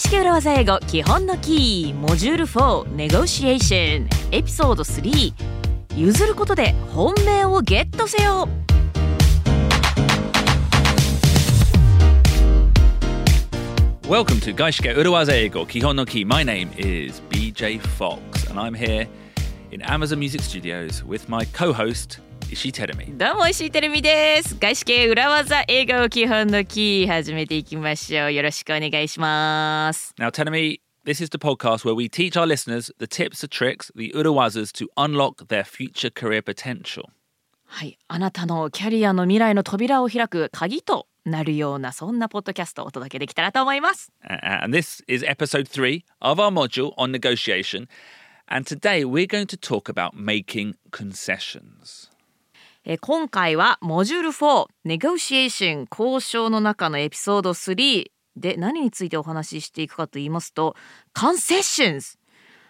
外資系裏技英語基本のキーモジュール4ネゴシエーションエピソード3譲ることで本命をゲットせよ Welcome to Gaishike Urawaza Eigo Kihon no Ki. My name is BJ Fox, and I'm here in Amazon Music Studios with my co-host Ishii Terumi. どうも石井てるみです外資系裏技英語基本のキー始めていきましょうよろしくお願いします Now, Terumi, this is the podcast where we teach our listeners the tips, the tricks, the Urawazas to unlock their future career potential. はいあなたのキャリアの未来の扉を開く鍵となるようなそんなポッドキャストをお届けできたらと思います Uh, and this is episode three of our module on negotiation. And today we're going to talk about making concessions. えー今回はモジュール4ネゴシエーション交渉の中のエピソード3で何についてお話ししていくかと言いますとコンセッションズ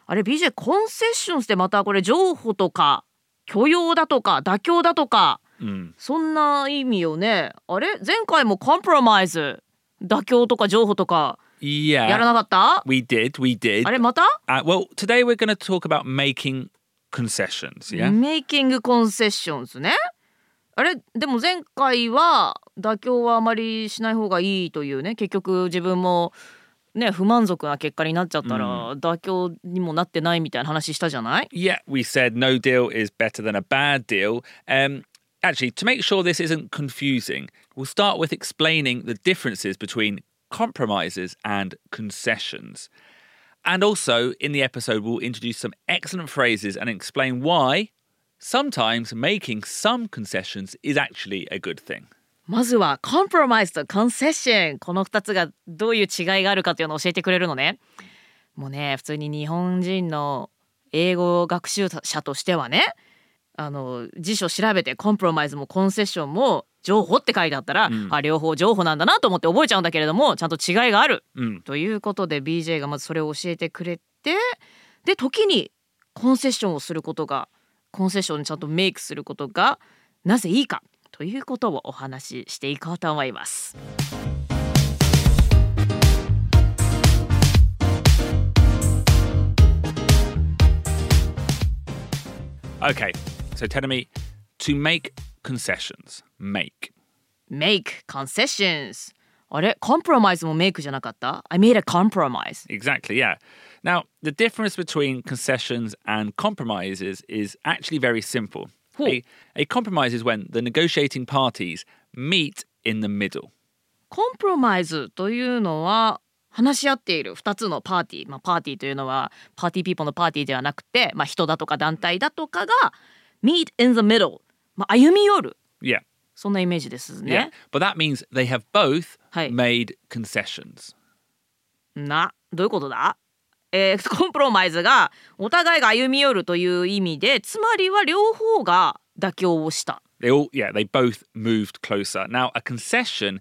あれ BJ コンセッションズってまたこれ譲歩とか許容だとか妥協だとか Mm. そんな意味よね。あれ前回もコンプロマイズ妥協とか譲歩とかやら Yeah, なかった、we did, we did. あれまた？Uh, well, today we're going to talk about making concessions. Yeah. メイキングコンセッションズねあれでも前回は妥協はあまりしない方がいいというね結局自分もね不満足な結果になっちゃったら、妥協にもなってないみたいな話したじゃない Yeah, we said no deal is better than a bad deal. Um, actually, to make sure this isn't confusing, we'll start with explaining the differences between compromises and concessions. And also, in the episode, we'll introduce some excellent phrases and explain why sometimes making some concessions is actually a good thing. まずはコンプロマイズとコンセッションこの2つがどういう違いがあるかというのを教えてくれるのねもうね普通に日本人の英語学習者としてはねあの辞書調べてコンプロマイズもコンセッションも 情報って書いてあったら、あ両方情報なんだなと思って覚えちゃうんだけれどもちゃんと違いがある、うん。ということで BJ がまずそれを教えてくれてで時にコンセッションをすることがコンセッションにちゃんとメイクすることがなぜいいかということをお話ししていこうと思います。Okay, so tell me to make concessions. Make. make concessions あれコンプロマイズもメイクじゃなかった ?I made a compromise Exactly, yeah. Now, the difference between concessions and compromises is actually very simple. Cool. A, a compromise is when the negotiating parties meet in the middle. コンプロマイズというのは話し合っている2つのパーティー、まあ、パーティーというのはパーティーピーポーのパーティーではなくて、まあ、人だとか団体だとかが meet in the middle、 まあ、歩み寄る Yeah. そんなイメージですね Yeah. But that means they have both Hey. made concessions. などういうことだえーコンプロマイズがお互いが歩み寄るという意味でつまりは両方が妥協をした They all, yeah, they both moved closer. Now, a concession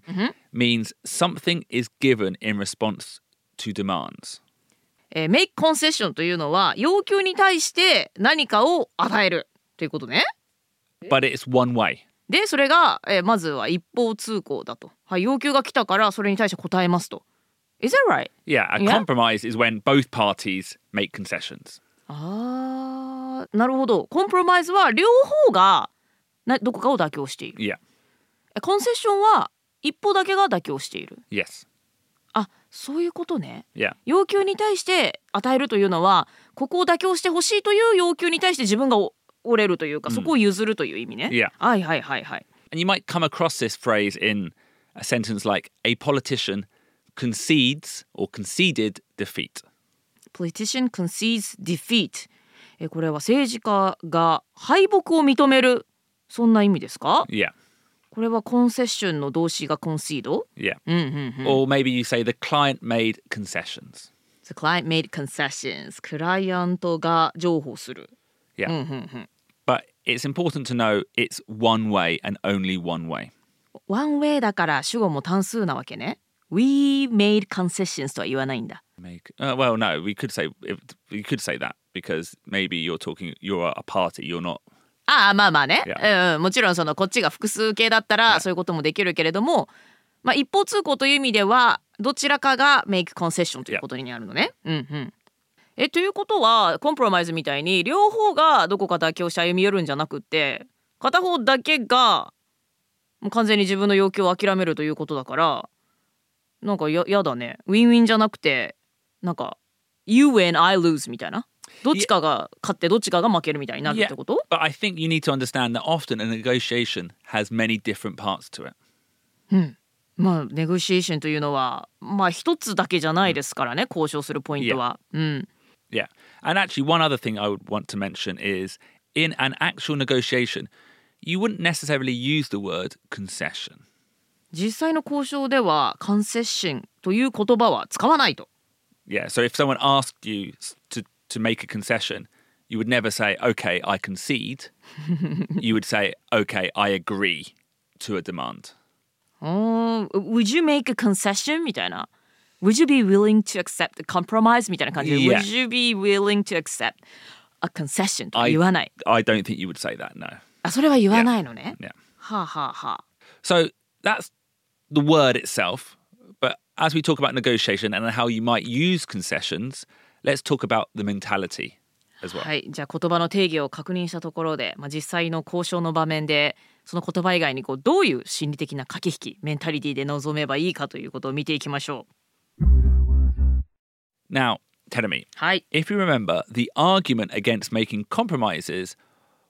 means something is given in response to demands. えー、メイクコンセッションというのは要求に対して何かを与えるということね。But it's one way. でそれが、えーまずは一方通行だと。はい要求が来たからそれに対して答えますと。Is that right? Yeah, a Yeah? compromise is when both parties make concessions. あーなるほど。コンプロマイズは両方がなどこかを妥協している。Yeah. えコンセッションは一方だけが妥協している。Yes. あそういうことね。Yeah. 要求に対して与えるというのはここを妥協してほしいという要求に対して自分がお折れるというか、そこを譲るという意味ね。Yeah. はいはいはいはい。And you might come across this phrase in a sentence like a politician concedes or conceded defeat. Politician concedes defeat えこれは政治家が敗北を認めるそんな意味ですか Yeah. これはコンセッションの動詞が concede? Yeah. うんうんうん。Or maybe you say the client made concessions. The client made concessions クライアントが譲歩する Yeah. うんうんうん。But it's important to know it's one way and only one way. One way だから主語も単数なわけね We made concessions とは言わないんだ Make uh, well, no, we could say we could say that because maybe you're talking, you're a party, you're not. ああまあまあね、Yeah. うん、もちろんそのこっちが複数形だったらそういうこともできるけれども、まあ、一方通行という意味ではどちらかが make concession ということになるのね。うんうん。えということはコンプロマイズみたいに両方がどこか妥協して歩み寄るんじゃなくって片方だけがもう完全に自分の要求を諦めるということだからなんかややだねウィンウィンじゃなくてなんか You win I lose みたいなどっちかが勝ってどっちかが負けるみたいになるってこと？But I think you need to understand that often a negotiation has many different parts to it. まあネゴシエーションというのはまあ一つだけじゃないですからね交渉するポイントは。うん。Yeah. And actually, one other thing I would want to mention is in an actual negotiation, you wouldn't necessarily use the word concession. 実際の交渉ではカンセッションという言葉は使わないと。 Yeah. So if someone asked you s- to, to make a concession, you would never say, okay, I concede. you would say, okay, I agree to a demand. おー Would you make a concession? みたいな。 Would you be willing to accept a compromise? みたいな感じで。Yeah. Would you be willing to accept a concession? とか言わない。I don't think you would say that, no. あ、それは言わないのね。Yeah. はあはあはあ。So that's the word itself. But as we talk about negotiation and how you might use concessions, let's talk about the mentality as well. はい、じゃあ言葉の定義を確認したところで、まあ、実際の交渉の場面でその言葉以外にこうどういう心理的な駆け引きメンタリティで臨めばいいかということを見ていきましょう。Now, Tenemi, はい、if you remember, the argument against making compromises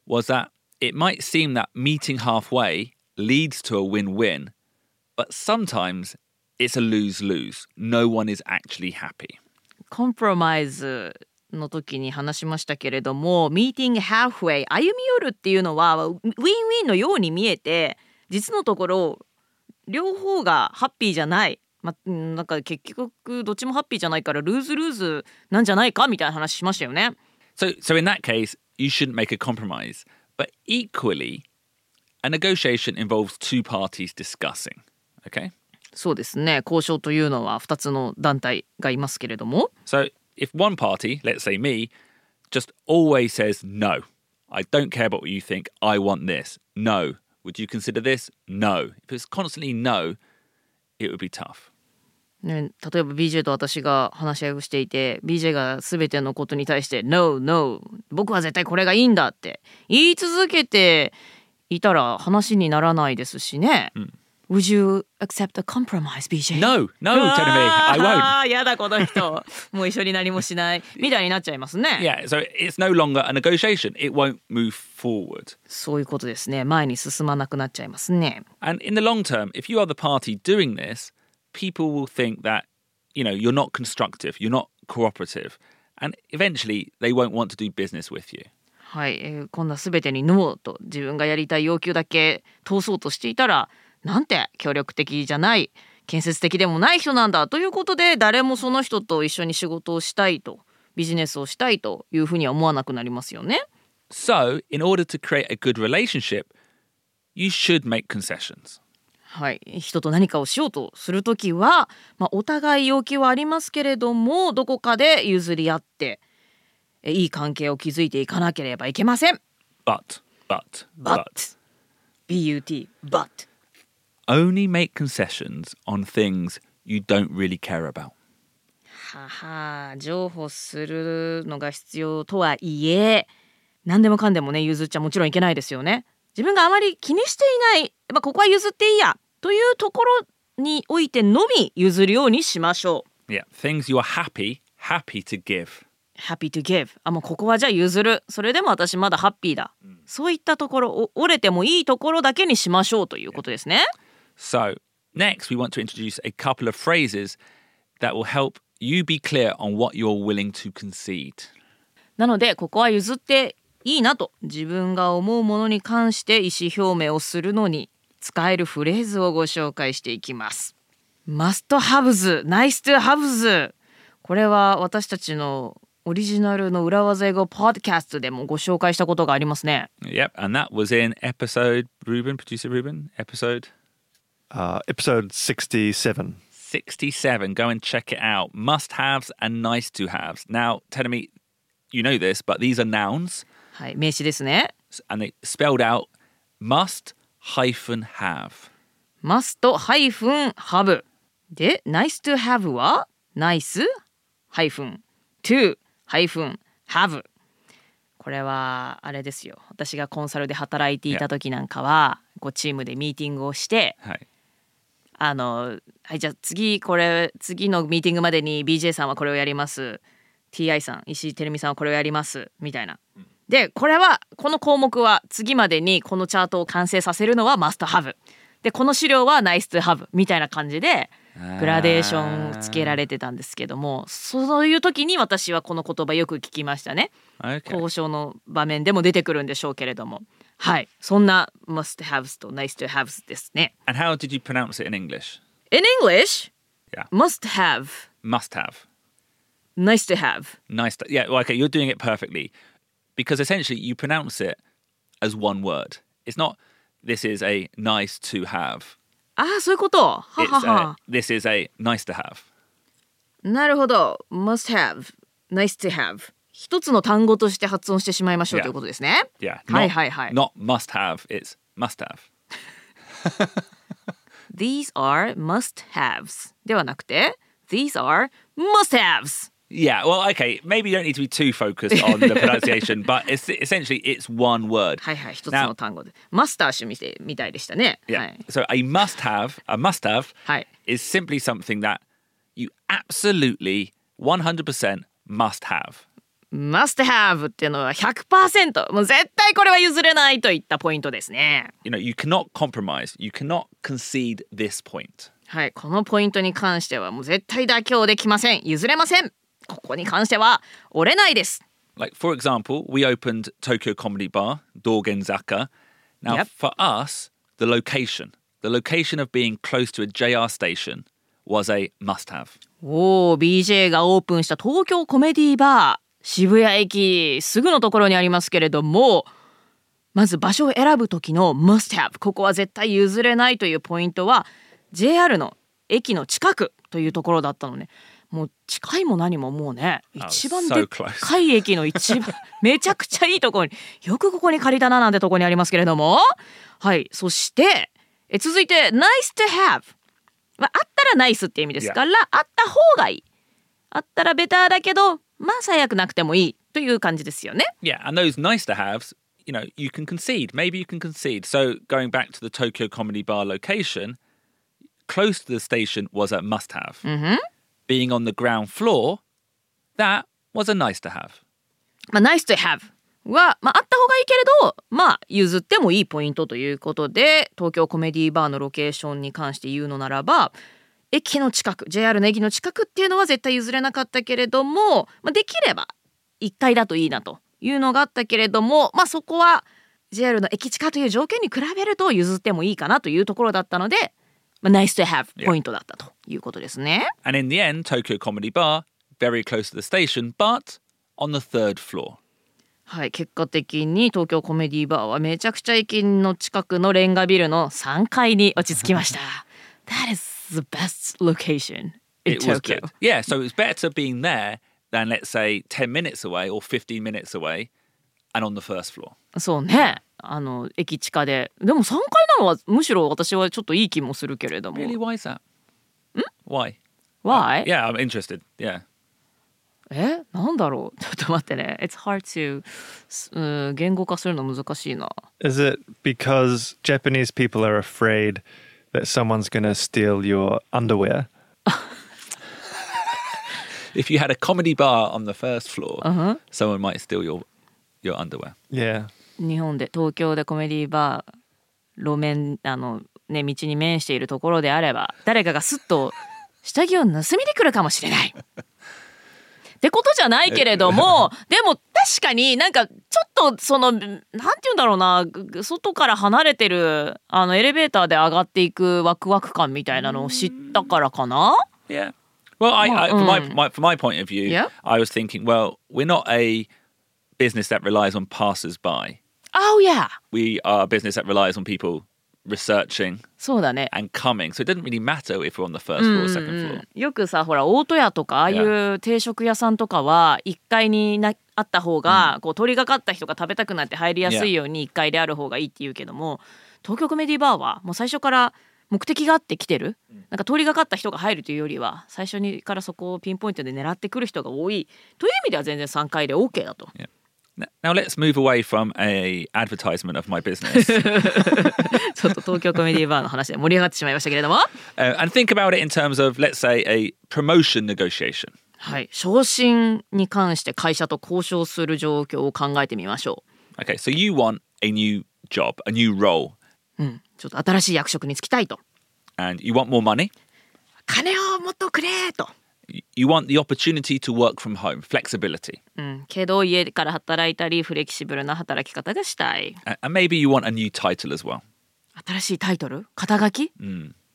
was that it might seem that meeting halfway leads to a win win, but sometimes it's a lose lose. No one is actually happy. コンプロマイズの時に話しましたけれども、ミーティングハーフウェイ歩み寄るっていうのはウィンウィンのように見えて、実のところ両方がハッピーじゃない。まあ、うんなんか結局どっちもハッピーじゃないからルーズルーズなんじゃないかみたいな話しましたよね。 So, so in that case, you shouldn't make a compromise. But equally, a negotiation involves two parties discussing. Okay? そうですね交渉というのは2つの団体がいますけれども So if one party, let's say me, just always says no, I don't care about what you think, I want this. No. Would you consider this? No. If it's constantly no, it would be tough. ね、例えば BJ と私が話し合いをしていて BJ が全てのことに対して「No, no 僕は絶対これがいいんだ」って言い続けていたら話にならないですしね。Would you accept a compromise, BJ? No, no, me, I won't. あーやだこの人もう一緒に何もしないみたいになっちゃいますね。Yeah, so it's no longer a negotiation. It won't move forward. そういうことですね前に進まなくなっちゃいますね。And in the long term, if you are the party doing this, people will think that, you know, you're not constructive, you're not cooperative, and eventually they won't want to do business with you. はい、えー今度は全てにノーと自分がやりたい要求だけ通そうとしていたらなんて協力的じゃない建設的でもない人なんだということで誰もその人と一緒に仕事をしたいとビジネスをしたいというふうには思わなくなりますよね。So, in order to create a good relationship, you should make concessions. はい、人と何かをしようとするときは、まあ、お互い要求はありますけれどもどこかで譲り合ってえいい関係を築いていかなければいけません。But, but, But, but, but. only make concessions on things you don't really care about. はは譲歩するのが必要とはいえ何でもかんでもね譲っちゃもちろんいけないですよね自分があまり気にしていない、まあ、ここは譲っていいやというところにおいてのみ譲るようにしましょう Yeah, things you are happy, happy to give. happy to give あもうここはじゃあ譲るそれでも私まだハッピーだ、そういったところお折れてもいいところだけにしましょうということですね So, next, we want to introduce a couple of phrases that will help you be clear on what you're willing to concede. なのでここは譲っていいなと自分が思うものに関して意思表明をするのに使えるフレーズをご紹介していきます。must haves, nice to haves これは私たちのオリジナルの裏技英語ポッドキャストでもご紹介したことがありますね。Yep, and that was in episode, Ruben, producer Ruben, episode Uh, episode 67. 67. Go and check it out. Must haves and nice to haves. Now, telling me, you know this, but these are nouns, はい、名詞ですね。and they spelled out must hyphen have. must ハイフン have で nice to have は nice ハイフン to ハイフン have これはあれですよ私がコンサルで働いていた時なんかはこうチームでミーティングをしてはい。あのはいじゃあ次これ次のミーティングまでに BJ さんはこれをやります TI さん石井てるみさんはこれをやりますみたいな。で、これは、この項目は次までにこのチャートを完成させるのはマストハブ。で、この資料はナイスハブみたいな感じでグラデーションつけられてたんですけども、そういう時に私はこの言葉よく聞きましたね。交渉の場面でも出てくるんでしょうけれども。はい。そんなマストハブとナイスハブですね。And how did you pronounce it in English? In English? Yeah. Must have. Must have. Nice to have. Yeah, okay, you're doing it perfectly. because essentially you pronounce it as one word. It's not. This is a nice to have. ああそういうことは It's はは a, this is a nice to have. なるほど must have nice to have 一つの単語として発音してしまいましょう Yeah. ということですね Yeah. はい Not, はいはい Not must have. It's must have. These are must haves ではなくて These are must haves Yeah, well, okay. Maybe you don't need to be too focused on the pronunciation, but it's essentially it's one word. はいはい一つ Now- の単語でマスター氏みてみたいでしたね Yeah. はい So a must have, a must have, はい is simply something that you absolutely 100% must have. must have っていうのは100%もう絶対これは譲れないといったポイントですね You know, you cannot compromise. You cannot concede this point. はいこのポイントに関してはもう絶対妥協できません譲れません ここに関しては折れないです Like for example, we opened Tokyo Comedy Bar, Dorgenzaka. Now, Yep. for us, the location, the location of being close to a JR station, was a must-have. おー BJ がオープンした東京コメディバー渋谷駅すぐのところにありますけれどもまず場所を選ぶ時の must have ここは絶対譲れないというポイントは JR の駅の近くというところだったのねもう近いも何ももうね Oh, 一番でっ.かい駅の一番めちゃくちゃいいところによくここに借りたななんてところにありますけれどもはいそしてえ続いて nice to have まああったらナイスって意味ですから、あった方がいいあったらベターだけどまあ最悪なくてもいいという感じですよね Yeah, and those nice to haves, you know, you can concede. Maybe you can concede. So going back to the Tokyo Comedy Bar location, close to the station was a must have. Being on the ground floor, that was a nice to have. まあ nice to have は、まあ、あった方がいいけれどまあ譲ってもいいポイントということで東京コメディーバーのロケーションに関して言うのならば駅の近く JR の駅の近くっていうのは絶対譲れなかったけれども、まあ、できれば1階だといいなというのがあったけれどもまあそこは JR の駅近という条件に比べると譲ってもいいかなというところだったので、まあ、nice to have ポイントだったということですね。And in the end, Tokyo Comedy Bar, very close to the station, but on the third floor. はい、結果的に東京コメディバーはめちゃくちゃ駅の近くのレンガビルの3階に落ち着きました。That is the best location in It Tokyo. Yeah, so it was better being there than, let's say, 10 minutes away or 15 minutes away and on the first floor. そうね。あの駅地下ででも3階なのはむしろ私はちょっといい気もするけれども Really? Why is that? Why? Why? Yeah, I'm interested. Yeah. えなんだろうちょっと待ってね It's hard to うん言語化するの難しいな Is it because Japanese people are afraid that someone's going to steal your underwear? If you had a comedy bar on the first floor, someone might steal your your underwear. Yeah. 日本で東京でコメディバー路面あのね道に面しているところであれば誰かがすっと下着を盗みに来るかもしれない。ってことじゃないけれどもでも確かになんかちょっとそのなんて言うんだろうなぐ外から離れてるあのエレベーターで上がっていくワクワク感みたいなのを知ったからかな？Yeah. Well, I, I for my, mm. my from my point of view, Yeah. I was thinking, well, we're not a business that relies on passers-by. Oh yeah. We are a business that relies on people researching そうだね。and coming. So it doesn't really matter if we're on the first floor or second floor. よくさほら大戸屋とかああいう定食屋さんとかは1階になあった方が、こう通りがかった人が食べたくなって入りやすいように1階である方がいいって言うけども東京コメディバーはもう最初から目的があって来てる。なんか通りがかった人が入るというよりは最初にからそこをピンポイントで狙ってくる人が多い。という意味では全然3回で OK だと。N- Now let's move away from a advertisement of my business ちょっと東京コメディバーの話で盛り上がってしまいましたけれども uh, and think about it in terms of, let's say, a promotion negotiation. はい昇進に関して会社と交渉する状況を考えてみましょ Okay, so you want a new job, a new role, う、うん、ちょっと新しい役職に就きたいと and you want more money. 金をもっとくれと You want the opportunity to work from home, flexibility. うん、けど家から働いたりフレキシブルな働き方がしたい A- And maybe you want a new title as well. 新しいタイトル肩書き、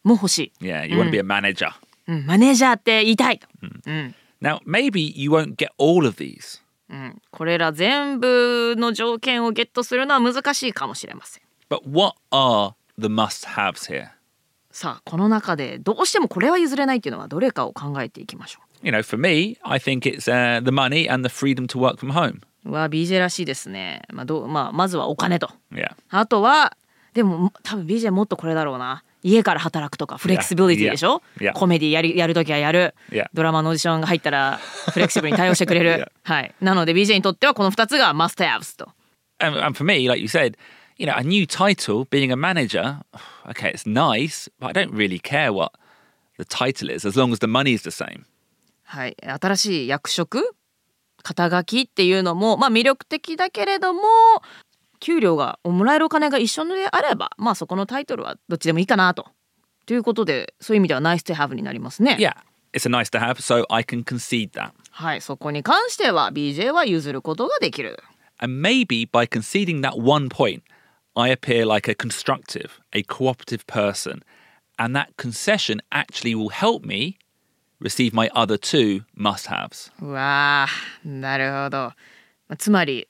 も欲しい、 Yeah, you want to be a manager. うん、マネージャーって言いたいと、うん、 Now, maybe you won't get all of these, うん、これら全部の条件をゲットするのは難しいかもしれません but what are the must haves here? さあこの中でどうしてもこれは譲れないっていうのはどれかを考えていきましょ You know, for me, I think it's uh, the money and the freedom to work from home. ううわ BJ らしいですね、まあどうまあ、まずはお金と Yeah. あとはでも多分 BJ もっとこれだろうな家から働くとかフレキシビリティでしょ、Yeah. Yeah. コメディやりやるときはやる、Yeah. ドラマのオーディションが入ったらフレキシブルに対応してくれる. はい、なので BJ にとってはこの2つがマストハブスと And, and for me, like you said, you know, a new title, being a manager, okay, it's nice, but I don't really care what the title is as long as the money is the same. はい、新しい役職肩書きっていうのも、まあ、魅力的だけれども給料がもらえるお金が一緒であればまあそこのタイトルはどっちでもいいかなと。ということでそういう意味ではナイス to have になりますね。Yeah, it's a nice to have, so I can concede that. はい、そこに関しては BJ は譲ることができる。And maybe by conceding that one point, I appear like a constructive, a cooperative person. And that concession actually will help me receive my other two must haves. うわーなるほど。まあつまり、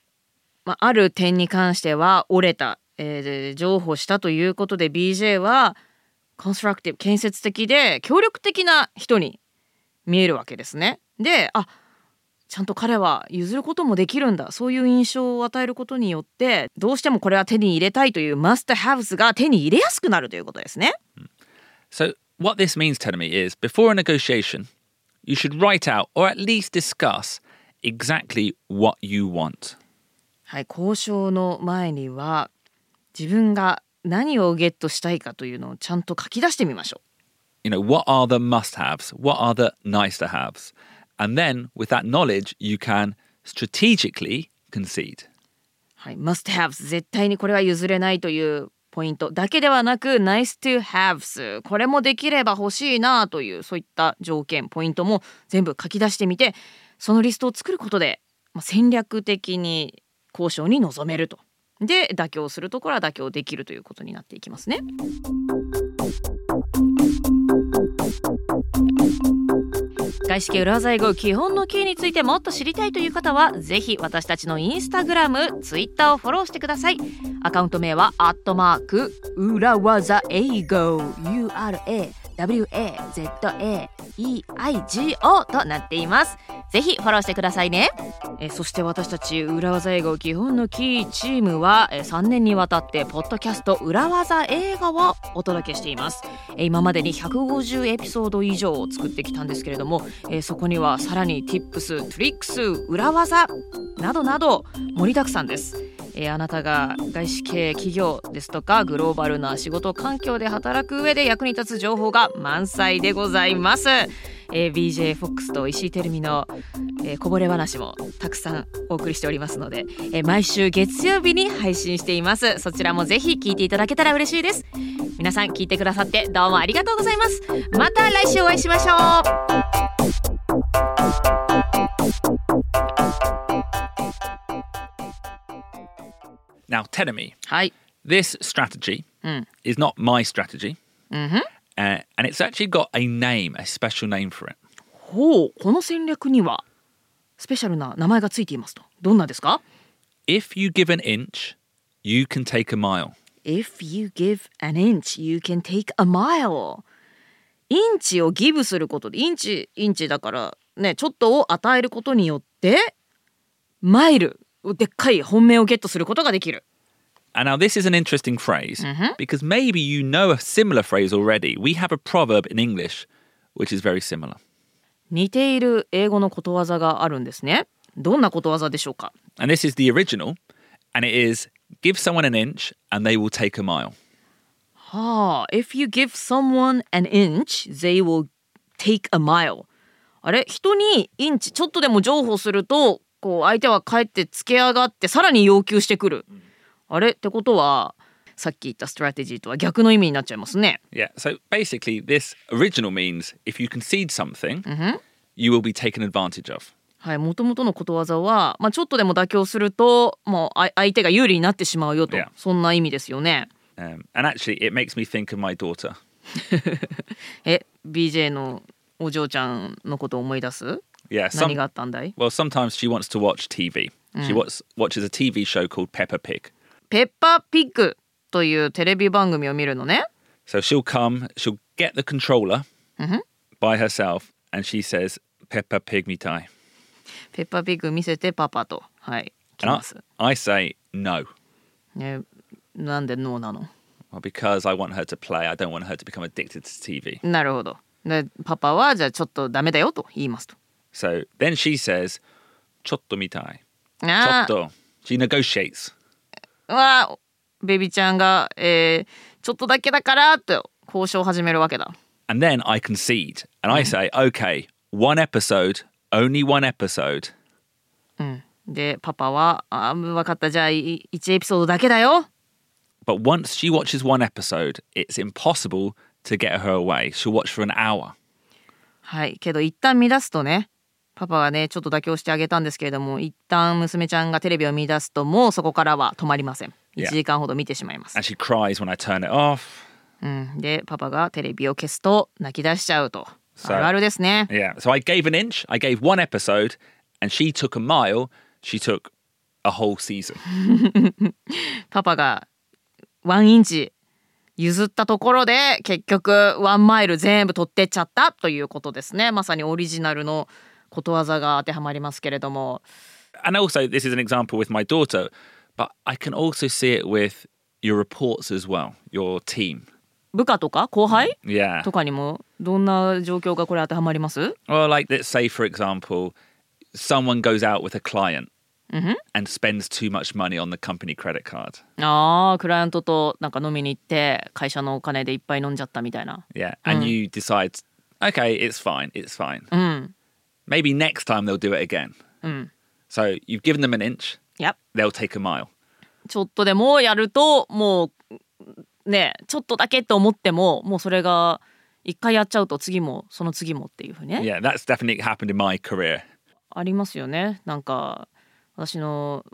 まあ、ある点に関しては折れた、えー譲歩したということで BJ はコンストラクティブ建設的で協力的な人に見えるわけですね。であちゃんと彼は譲ることもできるんだそういう印象を与えることによってどうしてもこれは手に入れたいというマストハブスが手に入れやすくなるということですね。So, what this means, Telemi, is before a negotiation, you should write out or at least discuss exactly what you want. はい、交渉の前には自分が何をゲットしたいかというのをちゃんと書き出してみましょ You know, what are the must haves? What are the nice to haves? And then, with that knowledge, you can strategically concede. はい、must have 絶対にこれは譲れないというポイントだけではなく nice to haves これもできれば欲しいなというそういった条件ポイントも全部書き出してみてそのリストを作ることで、ま、戦略的に交渉に臨めると。で妥協するところは妥協できるということになっていきますね。外資系裏技英語基本のキーについてもっと知りたいという方はぜひ私たちのインスタグラム、ツイッターをフォローしてください。アカウント名はアットマーク裏技英語。URA WAZAEIGO となっています。ぜひフォローしてくださいね。えーそして私たち裏技英語基本のキーチームはえー3年にわたってポッドキャスト裏技英語をお届けしています。えー今までに150エピソード以上を作ってきたんですけれどもえーそこにはさらに Tips、トリックス、裏技などなど盛りだくさんです。えーあなたが外資系企業ですとかグローバルな仕事環境で働く上で役に立つ情報が満載でございます、えー BJFOX と石井てるみの、えーこぼれ話もたくさんお送りしておりますので、えー毎週月曜日に配信しています。そちらもぜひ聞いていただけたら嬉しいです。皆さん聞いてくださってどうもありがとうございます。また来週お会いしましょう。Now, Tenemy, はい this strategy is not my strategy. Uh, and it's actually got a name, a special name for it. ほうこの戦略にはスペシャルな名前がついていますとどんなですか If you give an inch, you can take a mile. If you give an inch, you can take a mile. インチをギブすることで、インチ、インチだから、ね、ちょっとを与えることによって、マイル、でっかい本命をゲットすることができる。And now this is an interesting phrase because maybe you know a similar phrase already. We have a proverb in English which is very similar. 似ている英語のことわざがあるんですね。どんなことわざでしょうか And this is the original, and it is give someone an inch and they will take a mile. はあ、If you give someone an inch, they will take a mile. あれ人にインチちょっとでも譲歩するとこう相手は帰ってつけ上がってさらに要求してくる。 あれってことはさっき言ったストラテジーとは逆の意味になっちゃいますね。Yeah, so basically, this original means if you concede something, you will be taken advantage of. はい、もともとのことわざは、まあ、ちょっとでも妥協するともうあ相手が有利になってしまうよと Yeah. そんな意味ですよね。Um, and actually, it makes me think of my daughter. え BJ のお嬢ちゃんのことを思い出す Yeah, 何 some, があったんだい well, sometimes she wants to watch TV. She watch, watches a TV show called Peppa Pig. ペッパーピッグというテレビ番組を見るのね。So she'll come, she'll get the controller by herself, and she says, Peppa Pig mitai. ペッパーピッグ見せてパパと。はい。来ま I, す。I say, no. ね、なんでノーなの Well, because I want her to play. I don't want her to become addicted to TV. なるほど。でパパはじゃあちょっとダメだよと言いますと。So then she says, chotto mitai. ああ Chotto. She negotiates. わあベビちゃんが、えーちょっとだけだからと交渉を始めるわけだ。And then I concede. And I say, okay, one episode, only one episode. でパパは「あ分かったじゃあ1エピソードだけだよ But once she watches one episode, it's impossible to get her away. She'll watch for an hour. はいけど一旦乱すとねパパがねちょっと妥協してあげたんですけれども一旦娘ちゃんがテレビを見出すともうそこからは止まりません Yeah. 1時間ほど見てしまいます、And she cries when I turn it off. うん、でパパがテレビを消すと泣き出しちゃうとさああるあるですね Yeah. So I gave an inch, I gave one episode, and she took a mile. She took a whole season. パパがワンインチ譲ったところで結局ワンマイル全部取ってっちゃったということですねまさにオリジナルのことわざが当てはまりますけれども And also, this is an example with my daughter, but I can also see it with your reports as well, your team. 部下とか後輩 Yeah. とかにもどんな状況がこれ当てはまります Or, like, let's say, for example, someone goes out with a client and spends too much money on the company credit card. ああクライアントとなんか飲みに行って会社のお金でいっぱい飲んじゃったみたいな Yeah. And you decide, okay, it's fine, it's fine. Maybe next time they'll do it again. So you've given them an inch, いや they'll take a mile. ちょっとでもやるともうねちょっとだけと思ってももうそれが一回やっちゃうと次もその次もっていうふうにね Yeah, that's definitely happened in my career. ありますよねなんか私の、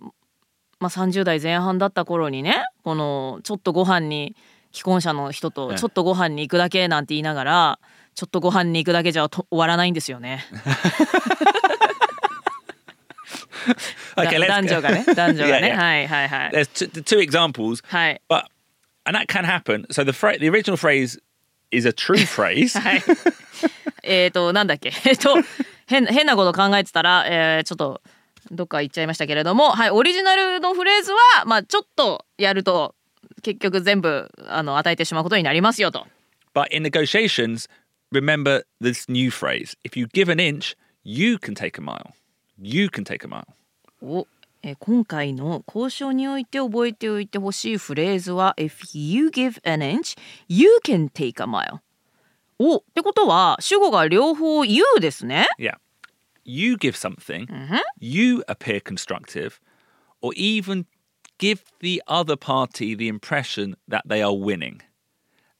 まあ、30代前半だった頃にねこのちょっとご飯に既婚者の人とうんちょっとご飯に行くだけなんて言いながらちょっとご飯に行くだけじゃと終わらないんですよね。Okay, だ let's 男女がね男女がね Yeah, yeah. はいはいはい There's t- the two examples, はい。but and that can happen. So the fra- the original phrase is a true phrase. はい。えっと、なんだっけ？えっと、変変なこと考えてたら、えーちょっと、どっか行っちゃいましたけれども、はい、オリジナルのフレーズは、まあ、ちょっとやると、結局全部、あの、与えてしまうことになりますよと。But in negotiations, remember this new phrase: if you give an inch, you can take a mile. You can take a mile. おえー今回の交渉において覚えておいてほしいフレーズは If you give an inch, you can take a mile おってことは主語が両方 you ですね Yeah. You give something, you appear constructive, or even give the other party the impression that they are winning.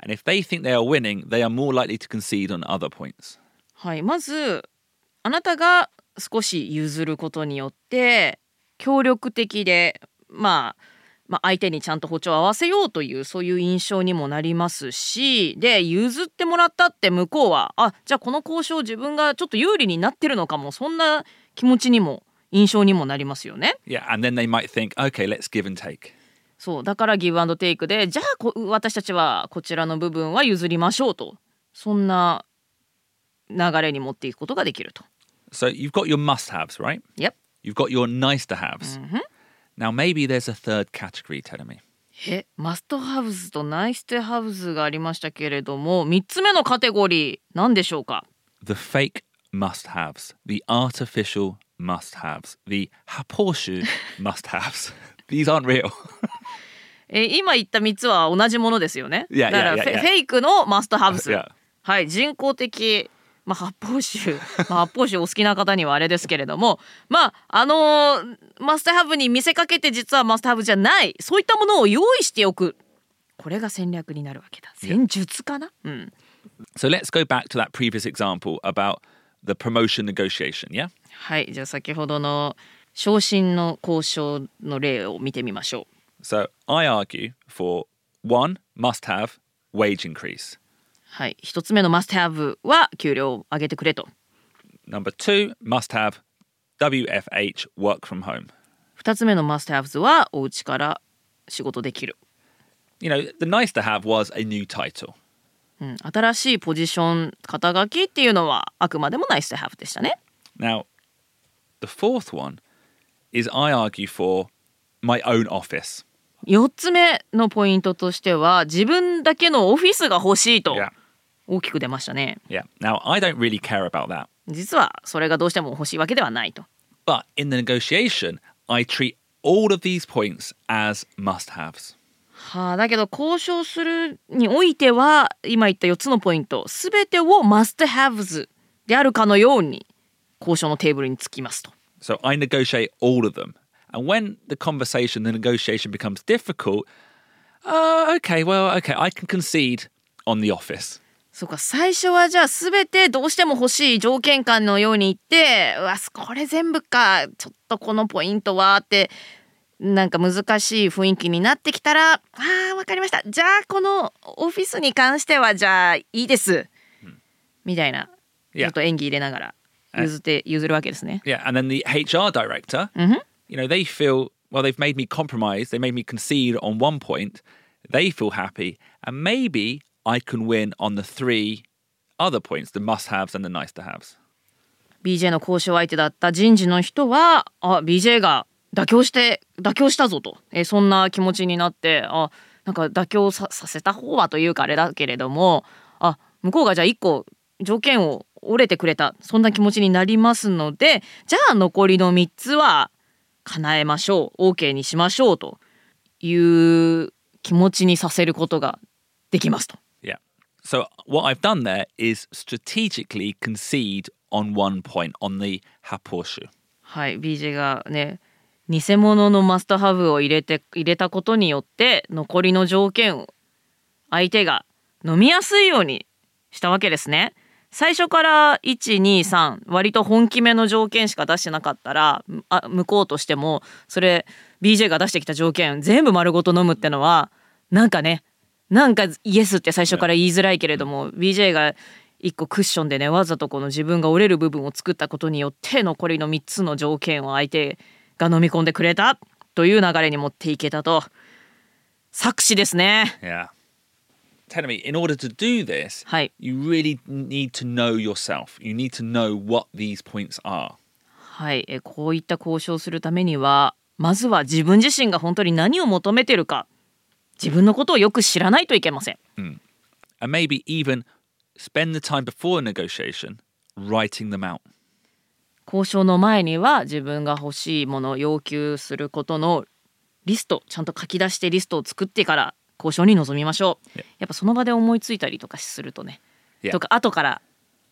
And if they think they are winning, they are more likely to concede on other points. はいまずあなたが少し譲ることによって協力的でまあまあ、相手にちゃんと歩調を合わせようというそういう印象にもなりますしで譲ってもらったって向こうはあじゃあこの交渉自分がちょっと有利になってるのかもそんな気持ちにも印象にもなりますよね。Yeah, and then they might think, okay, let's give and take. そうだからギブアンドテイクでじゃあこ私たちはこちらの部分は譲りましょうとそんな流れに持っていくことができると。So you've got your must haves, right? Yep. You've got your nice to haves. Now, maybe there's a third category, telling me. えマストハブズとナイステハブズがありましたけれども3つ目のカテゴリー何でしょうか The fake must haves, the artificial must haves, the haporshu must haves. These aren't real. え今言った3つは同じものですよね。だからフェイクのマストハブズ。Yeah. はい人工的、まあ、発泡酒、まあ、発泡酒お好きな方にはあれですけれどもまああのーマストハブに見せかけて実はマストハブじゃないそういったものを用意しておくこれが戦略になるわけだ戦術かな、うん、So let's go back to that previous example about the promotion negotiation, yeah? はいじゃあ先ほどの昇進の交渉の例を見てみましょう So I argue for one must have wage increase. はい一つ目のマストハブは給料を上げてくれと Number two must have WFH work from home. 二つ目のマストハブズはお家から仕事できる You know, the nice to have was a new title. うん、新しいポジション肩書きっていうのはあくまでもナイス to have でしたね。Now, the fourth one is I argue for my own office. 4つ目のポイントとしては自分だけのオフィスが欲しいと Yeah. 大きく出ましたね。Yeah. Now, I don't really care about that. 実はそれがどうしても欲しいわけではないと。But in the negotiation, I treat all of these points as must haves. はあ、だけど交渉するにおいては今言った4つのポイント全てを must haves であるかのように交渉のテーブルにつきますと。So I negotiate all of them. And when the conversation, the negotiation becomes difficult, uh, okay, well, okay, I can concede on the office. そうか最初はじゃあ全てどうしても欲しい条件感のように言ってうわこれ全部かちょっとこのポイントはってなんか難しい雰囲気になってきたらあーわかりましたじゃあこのオフィスに関してはじゃあいいです、みたいなち.ょっと演技入れながら譲って譲るわけですね。Yeah, and then the HR director, you know, they feel well, they've made me compromise, they made me concede on one point, they feel happy, and maybe I can win on the three other points, the must-haves and the nice-to-haves. BJ の交渉相手だった人事の人はあ BJ が妥協して妥協したぞと、えーそんな気持ちになってあなんか妥協ささせた方はというかあれだけれどもあ向こうがじゃあ1個条件を折れてくれたそんな気持ちになりますのでじゃあ残りの3つは叶えましょう OK にしましょうという気持ちにさせることができますと。Yeah. So what I've done there is strategically concede on one point on the haporshu. はい、BJ がね偽物のマストハブを入れて入れたことによって残りの条件を相手が飲みやすいようにしたわけですね。最初から123割と本気めの条件しか出してなかったらあ向こうとしてもそれ BJ が出してきた条件全部丸ごと飲むってのはなんかねなんかイエスって最初から言いづらいけれども BJ が一個クッションでねわざとこの自分が折れる部分を作ったことによって残りの3つの条件を相手が飲み込んでくれたという流れに持っていけたと。作詞ですね。Yeah. telling order to do this, you really need to know yourself. You need to know what these points are. はい、えこういった交渉するためにはまずは自分自身が本当に何を求めてるか自分のことをよく知らないといけません。交渉の前には自分が欲しいものを要求することのリストちゃんと書き出してリストを作ってから交渉に臨みましょう.やっぱその場で思いついたりとかするとね.とか後から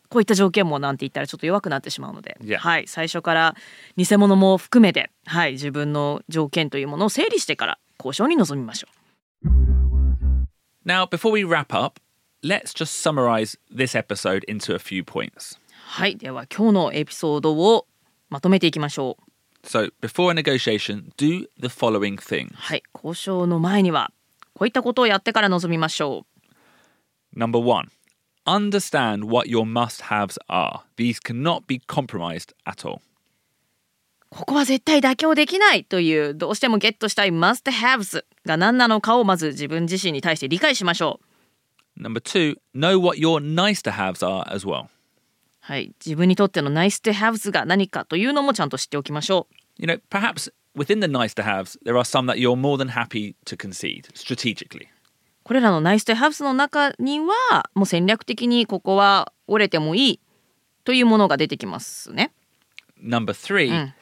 こういった条件もなんて言ったらちょっと弱くなってしまうので.はい最初から偽物も含めて、はい、自分の条件というものを整理してから交渉に臨みましょう Now, before we wrap up, let's just summarize this episode into a few points. はいでは今日のエピソードをまとめていきましょう So, before a negotiation, do the following things. はい交渉の前にはこういったことをやってから臨みましょう Number one, understand what your must haves are. These cannot be compromised at all. ここは絶対妥協できないというどうしてもゲットしたい must haves が何なのかをまず自分自身に対して理解しましょう。Number two, know what your nice to haves are as well. はい、自分にとっての nice to haves が何かというのもちゃんと知っておきましょう。You know, perhaps within the nice to haves, there are some that you're more than happy to concede strategically. これらのナイス to haves の中にはもう戦略的にここは折れてもいいというものが出てきますね。Number three,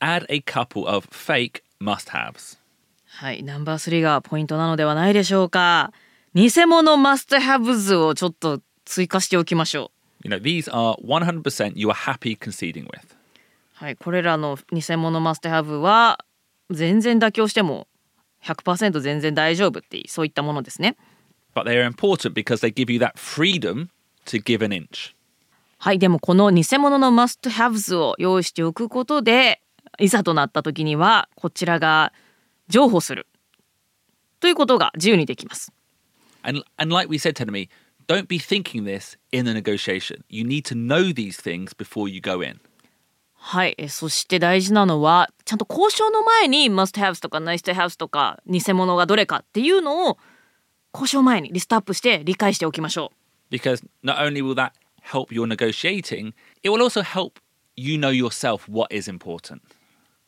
add a couple of fake must haves. はい、ナンバー3がポイントなのではないでしょうか。偽物マストハブズをちょっと追加しておきましょう。You know, these are 100% you are happy conceding with. はい、これらの偽物マストハブは全然妥協しても100%全然大丈夫ってそういったものですね。But they are important because they give you that freedom to give an inch. はい、でもこの偽物のマストハブズを用意しておくことでいざとなった時にはこちらが譲歩するということが自由にできます。And, and like we said, Tenemy, don't be thinking this in the negotiation. You need to know these things before you go in. はい、えそして大事なのはちゃんと交渉の前に must haves とか nice to haves とか偽物がどれかっていうのを交渉前にリストアップして理解しておきましょ Because not only will that help your negotiating, it will also help you know yourself what is important.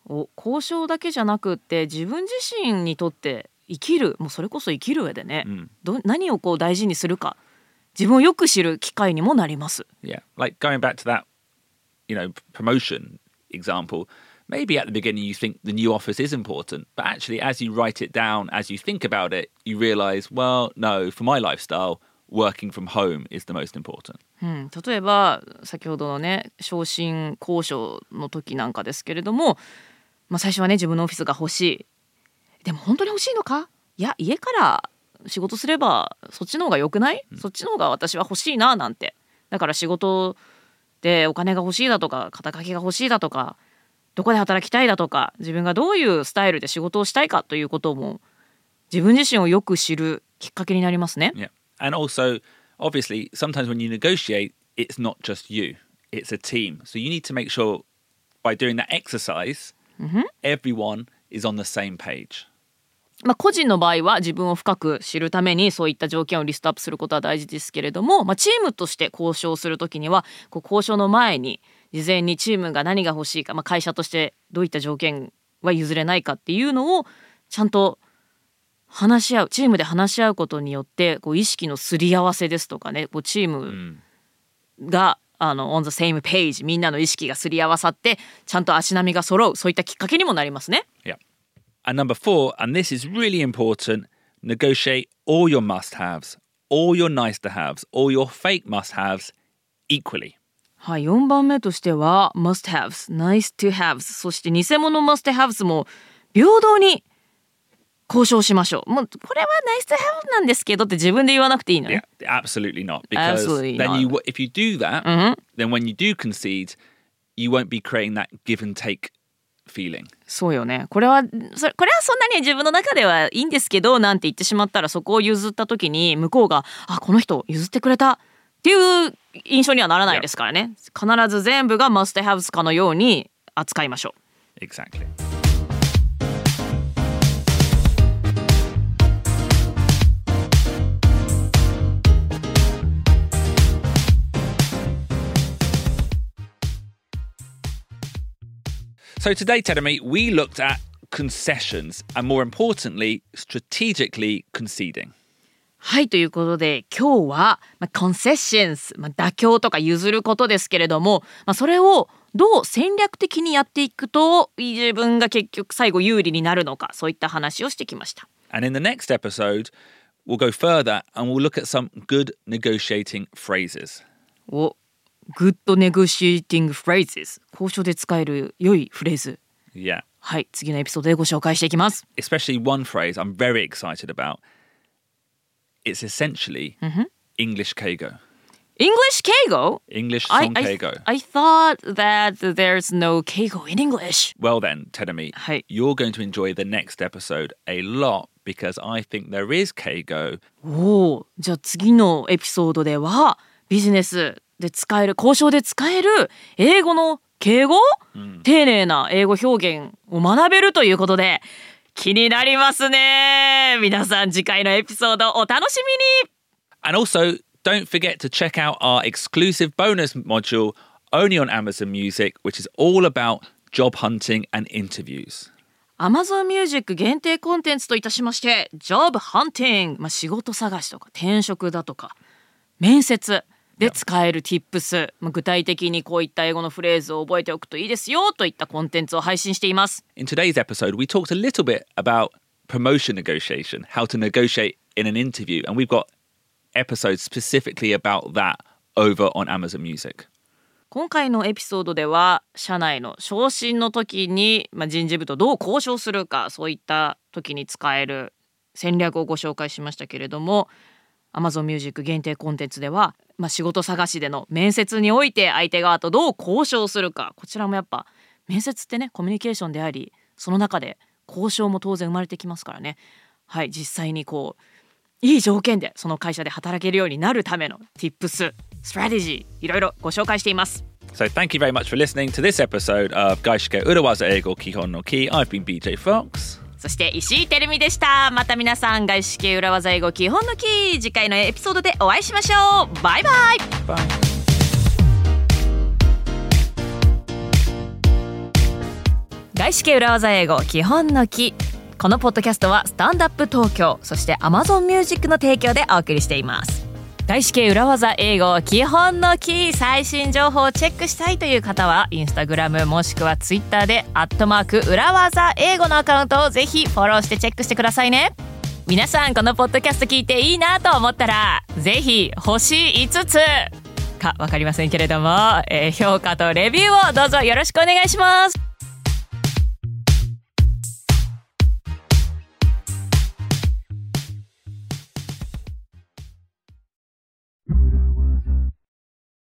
う。お交渉だけじゃなくって自分自身にとって生きるもうそれこそ生きる上でね、んど何をこう大事にするか自分をよく知る機会にもなります。Yeah. Like going back to that, you know, promotion example, maybe at the beginning you think the new office is important, but actually as you write it down, as you think about it, you realize, well, no, for my lifestyle, working from home is the most important. うん、例えば先ほどのね昇進交渉の時なんかですけれども、まあ、最初はね自分のオフィスが欲しいでも本当に欲しいのかいや家から仕事すればそっちの方が良くない、そっちの方が私は欲しいななんてだから仕事でお金が欲しいだとか肩書きが欲しいだとかどこで働きたいだとか自分がどういうスタイルで仕事をしたいかということも自分自身をよく知るきっかけになりますね。Yeah. And also, obviously, sometimes when you negotiate, it's not just you, it's a team. So you need to make sure by doing that exercise, everyone is on the same page. まあ、個人の場合は自分を深く知るためにそういった条件をリストアップすることは大事ですけれども、まあ、チームとして交渉するときにはこう交渉の前に事前にチームが何が欲しいか、まあ、会社としてどういった条件は譲れないかっていうのをちゃんと話し合うチームで話し合うことによってこう意識のすり合わせですとかねこうチームが、あの on the same page みんなの意識がすり合わさってちゃんと足並みが揃うそういったきっかけにもなりますね。Yeah. And number four, and this is really important, negotiate all your must haves, all your nice to haves, all your fake must haves equally. はい、4番目としては must haves, nice to haves そして偽物 must haves も平等に交渉しましょう。もうこれは nice to have なんですけどって自分で言わなくていいの Yeah, ね。 absolutely not. Because Absolutely then not. you, if you do that, then when you do concede, you won't be creating that give and take feeling. そうよね。これはそれこれはそんなに自分の中ではいいんですけどなんて言ってしまったらそこを譲った時に向こうがあこの人譲ってくれたっていう印象にはならないですからね。必ず全部が must haves かのように扱いましょう。Exactly. So today, Tedemi, we looked at concessions and more importantly, strategically conceding. はいということで今日は、まあ、concessions、まあ、妥協とか譲ることですけれども、まあ、それをどう戦略的にやっていくと自分が結局最後有利になるのかそういった話をしてきました。And in the next episode, we'll go further and we'll look at some good negotiating phrases. お Good negotiating phrases 交渉で使える良いフレーズ Yeah. はい次のエピソードでご紹介していきます。especially one phrase I'm very excited about. It's essentially English Keigo. English keigo? English I, song I, Keigo. I thought that there's no keigo in English. well then, Tedemi, Hey. you're going to enjoy the next episode a lot because I think there is Keigo おおじゃあ次のエピソードではビジネスで使える交渉で使える英語の敬語、丁寧な英語表現を学べるということで気になりますね皆さん次回のエピソードお楽しみに And also, don't forget to check out our exclusive bonus module only on Amazon Music, which is all about job hunting and interviews. Amazon Music 限定コンテンツといたしまして Job Hunting、まあ、仕事探しとか転職だとか面接で使える Tips、まあ、具体的にこういった英語のフレーズを覚えておくといいですよといったコンテンツを配信しています In today's episode, we talked a little bit about promotion negotiation, how to negotiate in an interview, and we've got episodes specifically about that over on Amazon Music. 今回のエピソードでは社内の昇進の時に、まあ、人事部とどう交渉するかそういった時に使える戦略をご紹介しましたけれども Amazon Music 限定コンテンツでは、まあ、仕事探しでの面接において相手側とどう交渉するかこちらもやっぱ面接ってねコミュニケーションでありその中で交渉も当然生まれてきますからねはい実際にこういい条件でその会社で働けるようになるための Tips ストラテジーいろいろご紹介しています So thank you very much for listening to this episode of Gaishike Urawaza Eigo Kihon no Ki. I've been BJ Fox. そして石井てるみでした。また皆さん外資系裏技英語基本のキー次回のエピソードでお会いしましょう。バイバイ。Bye. 外資系裏技英語基本のキこのポッドキャストはスタンダップ東京そして Amazon Music の提供でお送りしています。外資系裏技英語基本のキー最新情報をチェックしたいという方はインスタグラムもしくはツイッターでアットマーク裏技英語のアカウントをぜひフォローしてチェックしてくださいね。皆さんこのポッドキャスト聞いていいなと思ったらぜひ星5つかわかりませんけれども、えー評価とレビューをどうぞよろしくお願いします。